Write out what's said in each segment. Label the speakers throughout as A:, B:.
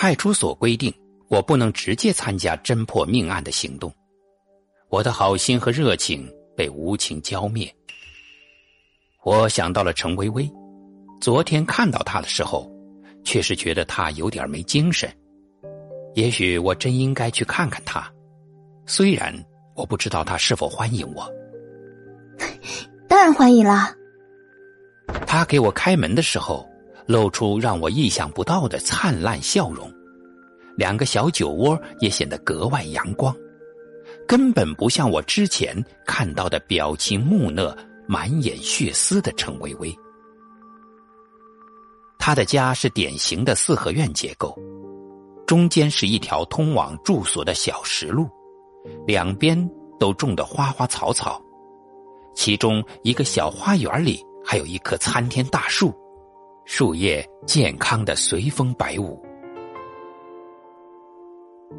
A: 派出所规定，我不能直接参加侦破命案的行动。我的好心和热情被无情浇灭。我想到了陈薇薇，昨天看到她的时候，确实觉得她有点没精神。也许我真应该去看看她，虽然我不知道她是否欢迎我。
B: 当然欢迎啦。
A: 他给我开门的时候，露出让我意想不到的灿烂笑容，两个小酒窝也显得格外阳光，根本不像我之前看到的表情木讷、满眼血丝的陈薇薇。他的家是典型的四合院结构，中间是一条通往住所的小石路，两边都种的花花草草。其中一个小花园里还有一棵参天大树，树叶健康的随风摆舞。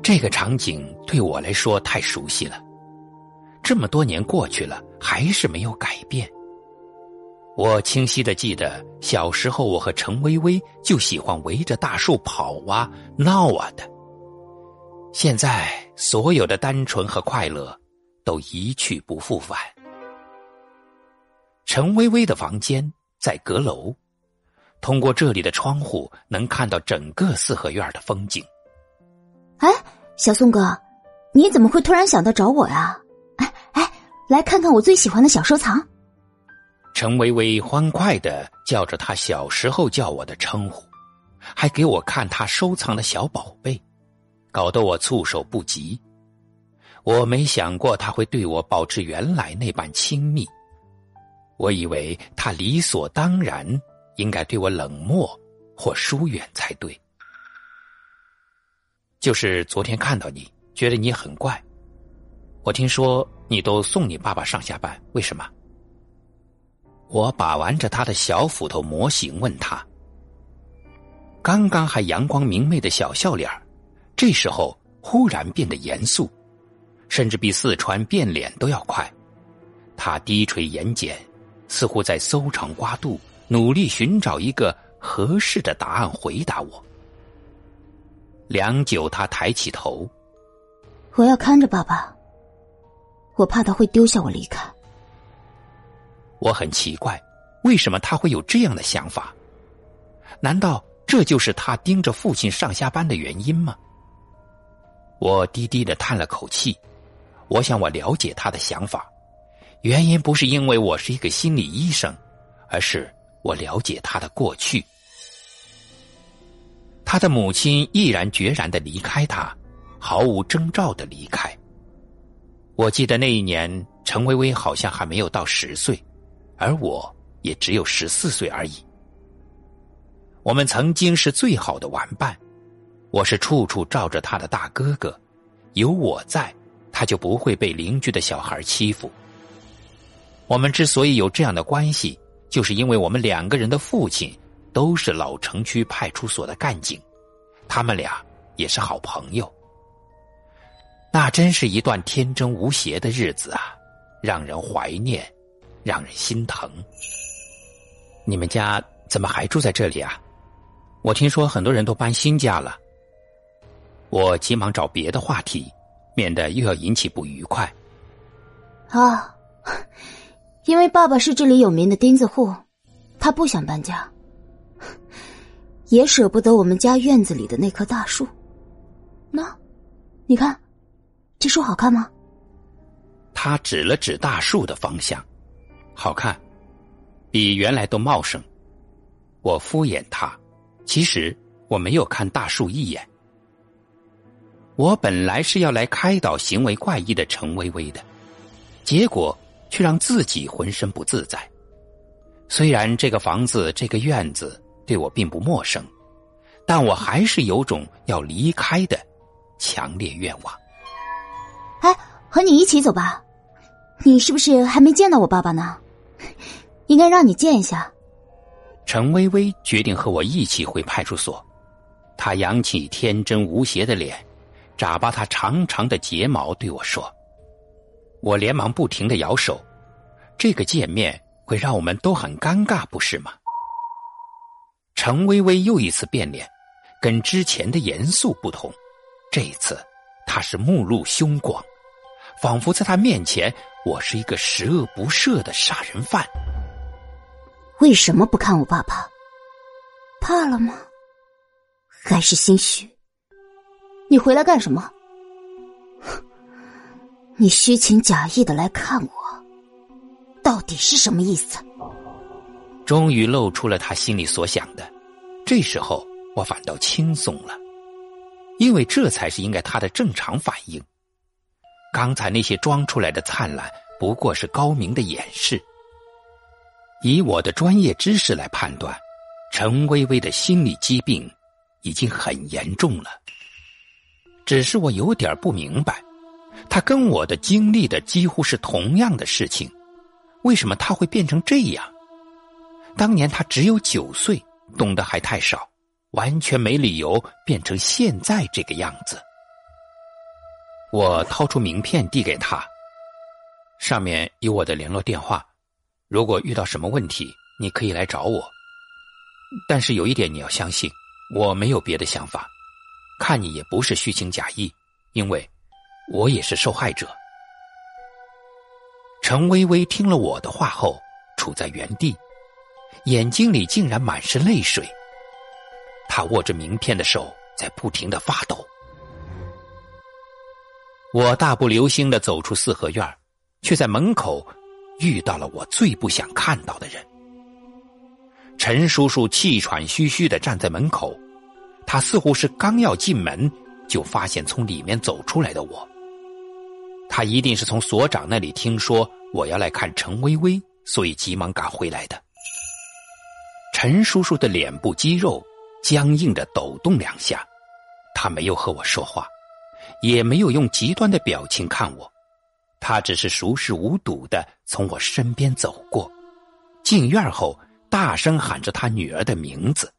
A: 这个场景对我来说太熟悉了，这么多年过去了，还是没有改变。我清晰的记得，小时候我和陈薇薇就喜欢围着大树跑啊闹啊的。现在所有的单纯和快乐都一去不复返。陈薇薇的房间在阁楼，通过这里的窗户能看到整个四合院的风景。
B: 哎，小宋哥，你怎么会突然想到找我呀？哎哎，来看看我最喜欢的小收藏。
A: 陈薇薇欢快的叫着他小时候叫我的称呼，还给我看他收藏的小宝贝，搞得我措手不及。我没想过他会对我保持原来那般亲密。我以为他理所当然应该对我冷漠或疏远才对。就是昨天看到你，觉得你很怪。我听说你都送你爸爸上下班，为什么？我把玩着他的小斧头模型，问他。刚刚还阳光明媚的小笑脸这时候忽然变得严肃，甚至比四川变脸都要快。他低垂眼睑。似乎在搜肠刮肚，努力寻找一个合适的答案回答我。良久，他抬起头：“
B: 我要看着爸爸，我怕他会丢下我离开。”
A: 我很奇怪，为什么他会有这样的想法？难道这就是他盯着父亲上下班的原因吗？我低低的叹了口气，我想我了解他的想法。原因不是因为我是一个心理医生，而是我了解他的过去。他的母亲毅然决然的离开他，毫无征兆的离开。我记得那一年，陈薇薇好像还没有到十岁，而我也只有十四岁而已。我们曾经是最好的玩伴，我是处处罩着他的大哥哥，有我在，他就不会被邻居的小孩欺负。我们之所以有这样的关系，就是因为我们两个人的父亲都是老城区派出所的干警，他们俩也是好朋友。那真是一段天真无邪的日子啊，让人怀念，让人心疼。你们家怎么还住在这里啊？我听说很多人都搬新家了。我急忙找别的话题，免得又要引起不愉快。
B: 啊。因为爸爸是这里有名的钉子户，他不想搬家，也舍不得我们家院子里的那棵大树。那，你看，这树好看吗？
A: 他指了指大树的方向，好看，比原来都茂盛。我敷衍他，其实我没有看大树一眼。我本来是要来开导行为怪异的陈薇薇的，结果。却让自己浑身不自在。虽然这个房子、这个院子对我并不陌生，但我还是有种要离开的强烈愿望。
B: 哎，和你一起走吧。你是不是还没见到我爸爸呢？应该让你见一下。
A: 陈薇薇决定和我一起回派出所。她扬起天真无邪的脸，眨巴她长长的睫毛，对我说。我连忙不停的摇手，这个见面会让我们都很尴尬，不是吗？陈薇薇又一次变脸，跟之前的严肃不同，这一次他是目露凶光，仿佛在他面前，我是一个十恶不赦的杀人犯。
B: 为什么不看我爸爸？怕了吗？还是心虚？你回来干什么？你虚情假意的来看我，到底是什么意思？
A: 终于露出了他心里所想的。这时候我反倒轻松了，因为这才是应该他的正常反应。刚才那些装出来的灿烂，不过是高明的掩饰。以我的专业知识来判断，陈微微的心理疾病已经很严重了。只是我有点不明白，他跟我的经历的几乎是同样的事情，为什么他会变成这样？当年他只有九岁，懂得还太少，完全没理由变成现在这个样子。我掏出名片递给他，上面有我的联络电话，如果遇到什么问题，你可以来找我。但是有一点你要相信，我没有别的想法。看你也不是虚情假意，因为我也是受害者。陈微微听了我的话后，处在原地，眼睛里竟然满是泪水。他握着名片的手在不停的发抖。我大步流星的走出四合院，却在门口遇到了我最不想看到的人。陈叔叔气喘吁吁的站在门口。他似乎是刚要进门，就发现从里面走出来的我。他一定是从所长那里听说我要来看陈微微，所以急忙赶回来的。陈叔叔的脸部肌肉僵硬的抖动两下，他没有和我说话，也没有用极端的表情看我，他只是熟视无睹的从我身边走过，进院后大声喊着他女儿的名字。